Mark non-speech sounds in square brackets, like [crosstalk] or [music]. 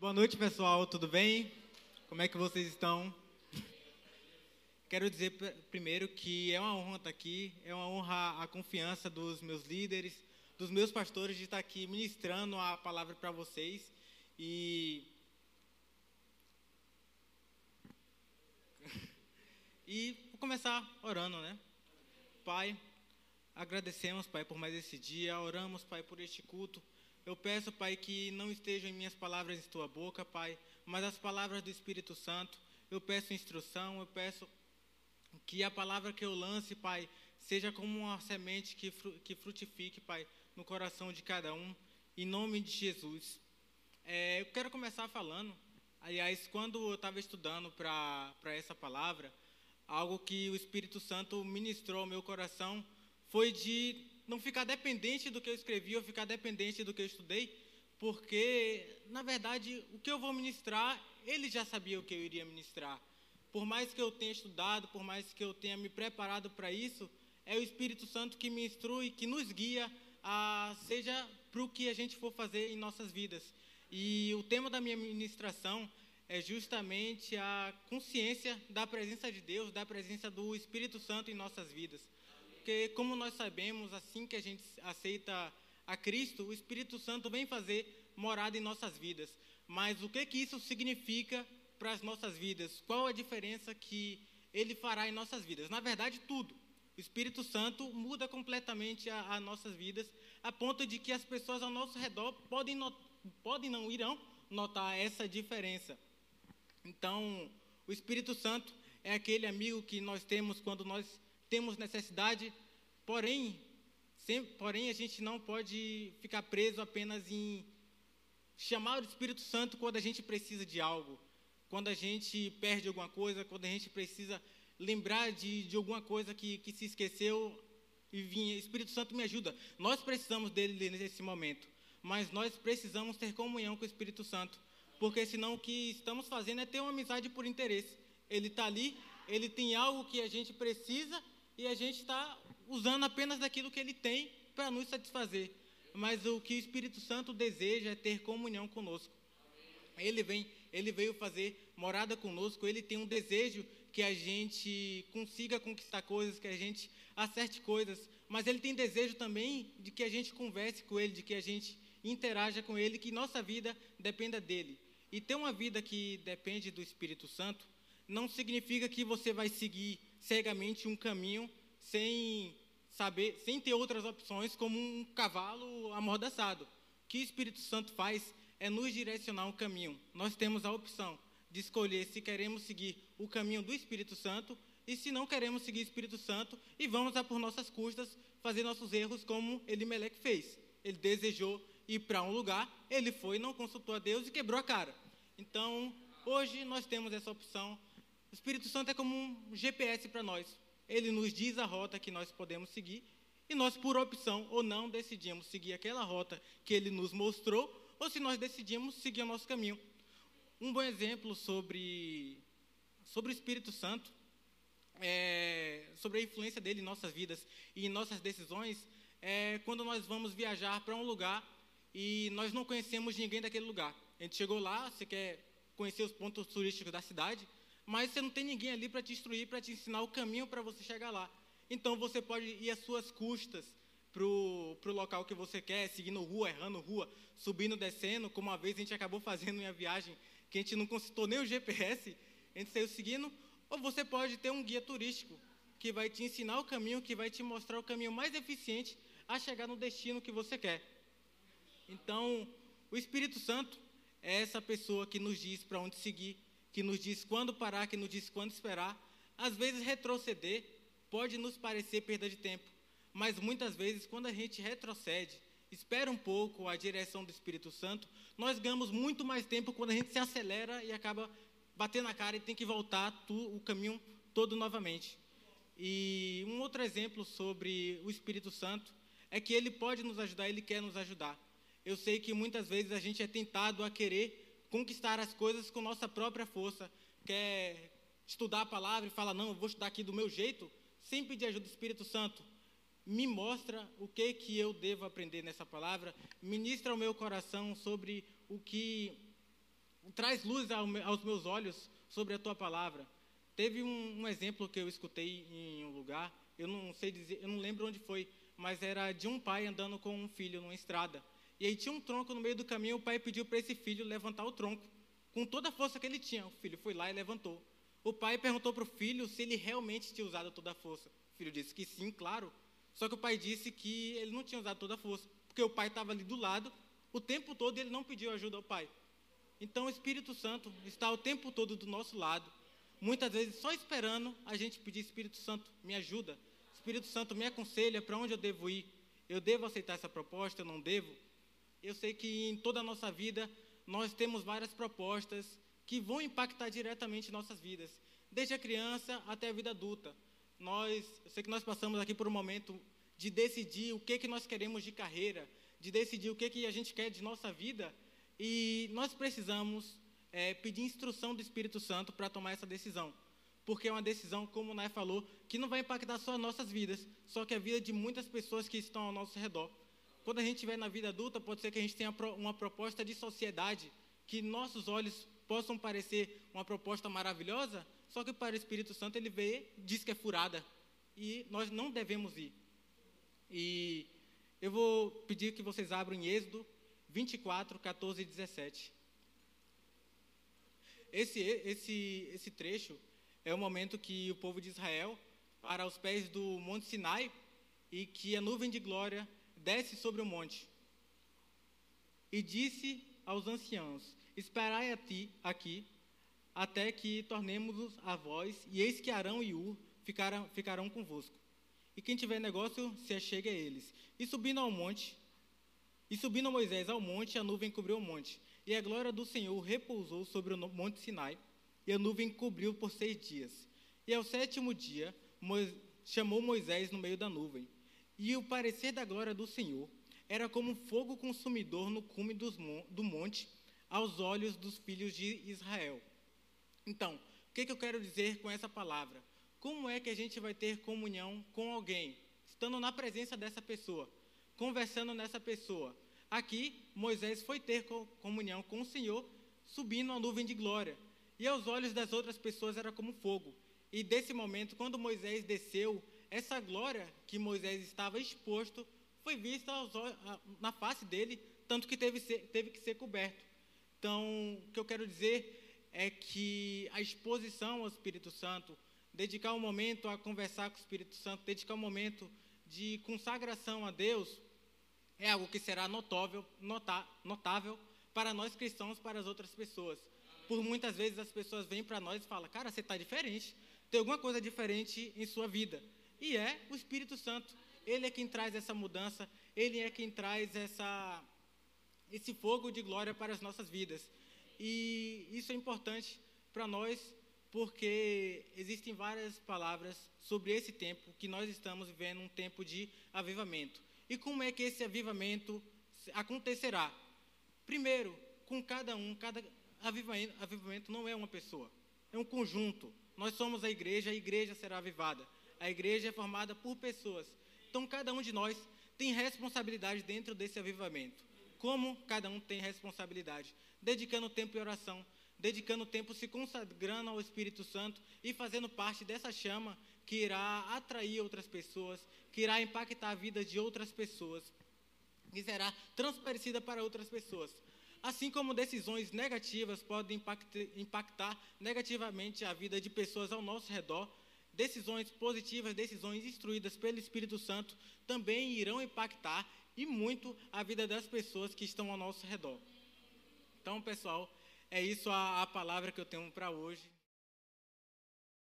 Boa noite, pessoal. Tudo bem? Como é que vocês estão? Quero dizer primeiro que é uma honra estar aqui, é uma honra a confiança dos meus líderes, dos meus pastores de estar aqui ministrando a palavra para vocês. E [laughs] E vou começar orando, né? Pai, agradecemos, Pai, por mais esse dia, oramos, Pai, por este culto. Eu peço, Pai, que não estejam minhas palavras em tua boca, Pai, mas as palavras do Espírito Santo. Eu peço instrução, eu peço que a palavra que eu lance, Pai, seja como uma semente que, que frutifique, Pai, no coração de cada um, em nome de Jesus. É, eu quero começar falando, aliás, quando eu estava estudando para essa palavra, algo que o Espírito Santo ministrou ao meu coração foi de não ficar dependente do que eu escrevi ou ficar dependente do que eu estudei, porque, na verdade, o que eu vou ministrar, ele já sabia o que eu iria ministrar. Por mais que eu tenha estudado, por mais que eu tenha me preparado para isso, é o Espírito Santo que me instrui, que nos guia, a, seja para o que a gente for fazer em nossas vidas. E o tema da minha ministração é justamente a consciência da presença de Deus, da presença do Espírito Santo em nossas vidas. Porque, como nós sabemos, assim que a gente aceita a Cristo, o Espírito Santo vem fazer morada em nossas vidas. Mas o que, que isso significa para as nossas vidas? Qual a diferença que ele fará em nossas vidas? Na verdade, tudo. O Espírito Santo muda completamente as nossas vidas, a ponto de que as pessoas ao nosso redor podem, podem não irão notar essa diferença. Então, o Espírito Santo é aquele amigo que nós temos quando nós temos necessidade, porém, porém a gente não pode ficar preso apenas em chamar o Espírito Santo quando a gente precisa de algo, quando a gente perde alguma coisa, quando a gente precisa lembrar de, de alguma coisa que, que se esqueceu e vinha, Espírito Santo me ajuda. Nós precisamos dele nesse momento, mas nós precisamos ter comunhão com o Espírito Santo porque senão o que estamos fazendo é ter uma amizade por interesse. Ele está ali, ele tem algo que a gente precisa e a gente está usando apenas daquilo que ele tem para nos satisfazer. Mas o que o Espírito Santo deseja é ter comunhão conosco. Ele vem, ele veio fazer morada conosco, ele tem um desejo que a gente consiga conquistar coisas, que a gente acerte coisas, mas ele tem desejo também de que a gente converse com ele, de que a gente interaja com ele, que nossa vida dependa dele. E ter uma vida que depende do Espírito Santo não significa que você vai seguir cegamente um caminho sem saber, sem ter outras opções, como um cavalo amordaçado. O que o Espírito Santo faz é nos direcionar um caminho. Nós temos a opção de escolher se queremos seguir o caminho do Espírito Santo e se não queremos seguir o Espírito Santo e vamos a por nossas custas fazer nossos erros como Elimelec fez. Ele desejou ir para um lugar, ele foi, não consultou a Deus e quebrou a cara. Então, hoje nós temos essa opção. O Espírito Santo é como um GPS para nós. Ele nos diz a rota que nós podemos seguir e nós, por opção ou não, decidimos seguir aquela rota que ele nos mostrou ou se nós decidimos seguir o nosso caminho. Um bom exemplo sobre, sobre o Espírito Santo, é, sobre a influência dele em nossas vidas e em nossas decisões, é quando nós vamos viajar para um lugar e nós não conhecemos ninguém daquele lugar. A gente chegou lá, você quer conhecer os pontos turísticos da cidade, mas você não tem ninguém ali para te instruir, para te ensinar o caminho para você chegar lá. Então você pode ir às suas custas para o local que você quer, seguindo rua, errando rua, subindo, descendo, como uma vez a gente acabou fazendo em uma viagem que a gente não consultou nem o GPS, a gente saiu seguindo, ou você pode ter um guia turístico que vai te ensinar o caminho, que vai te mostrar o caminho mais eficiente a chegar no destino que você quer. Então, o Espírito Santo é essa pessoa que nos diz para onde seguir, que nos diz quando parar, que nos diz quando esperar. Às vezes, retroceder pode nos parecer perda de tempo, mas muitas vezes, quando a gente retrocede, espera um pouco a direção do Espírito Santo, nós ganhamos muito mais tempo quando a gente se acelera e acaba batendo a cara e tem que voltar tu, o caminho todo novamente. E um outro exemplo sobre o Espírito Santo é que ele pode nos ajudar, ele quer nos ajudar. Eu sei que muitas vezes a gente é tentado a querer conquistar as coisas com nossa própria força, quer estudar a palavra e fala, não, eu vou estudar aqui do meu jeito, sem pedir ajuda do Espírito Santo. Me mostra o que que eu devo aprender nessa palavra, ministra ao meu coração sobre o que traz luz aos meus olhos sobre a tua palavra. Teve um, um, exemplo que eu escutei em um lugar, eu não sei dizer, eu não lembro onde foi, mas era de um pai andando com um filho numa estrada. E aí tinha um tronco no meio do caminho, o pai pediu para esse filho levantar o tronco, com toda a força que ele tinha. O filho foi lá e levantou. O pai perguntou para o filho se ele realmente tinha usado toda a força. O filho disse que sim, claro. Só que o pai disse que ele não tinha usado toda a força, porque o pai estava ali do lado o tempo todo e ele não pediu ajuda ao pai. Então o Espírito Santo está o tempo todo do nosso lado, muitas vezes só esperando a gente pedir: Espírito Santo, me ajuda. Espírito Santo, me aconselha para onde eu devo ir. Eu devo aceitar essa proposta? Eu não devo? Eu sei que em toda a nossa vida nós temos várias propostas que vão impactar diretamente nossas vidas, desde a criança até a vida adulta. Nós, eu sei que nós passamos aqui por um momento de decidir o que que nós queremos de carreira, de decidir o que que a gente quer de nossa vida, e nós precisamos é, pedir instrução do Espírito Santo para tomar essa decisão, porque é uma decisão, como o Nai falou, que não vai impactar só as nossas vidas, só que a vida de muitas pessoas que estão ao nosso redor. Quando a gente estiver na vida adulta, pode ser que a gente tenha uma proposta de sociedade que nossos olhos possam parecer uma proposta maravilhosa, só que para o Espírito Santo ele vê, diz que é furada e nós não devemos ir. E eu vou pedir que vocês abram em Êxodo 24, 14 e 17. Esse, esse, esse trecho é o momento que o povo de Israel para aos pés do Monte Sinai e que a nuvem de glória desce sobre o monte. E disse aos anciãos: Esperai a ti aqui, até que tornemos a voz, e eis que Arão e Ur ficarão, ficarão convosco. E quem tiver negócio, se achegue a eles. E subindo ao monte, e subindo Moisés ao monte, a nuvem cobriu o monte. E a glória do Senhor repousou sobre o monte Sinai, e a nuvem cobriu por seis dias. E ao sétimo dia, chamou Moisés no meio da nuvem. E o parecer da glória do Senhor era como fogo consumidor no cume do monte, aos olhos dos filhos de Israel. Então, o que, que eu quero dizer com essa palavra? Como é que a gente vai ter comunhão com alguém? Estando na presença dessa pessoa, conversando nessa pessoa. Aqui, Moisés foi ter comunhão com o Senhor, subindo a nuvem de glória. E aos olhos das outras pessoas era como fogo. E desse momento, quando Moisés desceu, essa glória que Moisés estava exposto foi vista na face dele, tanto que teve, teve que ser coberto. Então, o que eu quero dizer é que a exposição ao Espírito Santo, dedicar um momento a conversar com o Espírito Santo, dedicar um momento de consagração a Deus, é algo que será notável, notável para nós cristãos, para as outras pessoas. Por muitas vezes as pessoas vêm para nós e falam, cara, você está diferente, tem alguma coisa diferente em sua vida. E é o Espírito Santo. Ele é quem traz essa mudança, ele é quem traz essa, esse fogo de glória para as nossas vidas. E isso é importante para nós, porque existem várias palavras sobre esse tempo que nós estamos vivendo um tempo de avivamento. E como é que esse avivamento acontecerá? Primeiro, com cada um, cada avivamento, avivamento não é uma pessoa, é um conjunto. Nós somos a igreja, a igreja será avivada. A igreja é formada por pessoas. Então, cada um de nós tem responsabilidade dentro desse avivamento. Como cada um tem responsabilidade? Dedicando tempo em oração, dedicando tempo se consagrando ao Espírito Santo e fazendo parte dessa chama que irá atrair outras pessoas, que irá impactar a vida de outras pessoas e será transparecida para outras pessoas. Assim como decisões negativas podem impactar negativamente a vida de pessoas ao nosso redor, decisões positivas, decisões instruídas pelo Espírito Santo, também irão impactar e muito a vida das pessoas que estão ao nosso redor. Então, pessoal, é isso a, a palavra que eu tenho para hoje.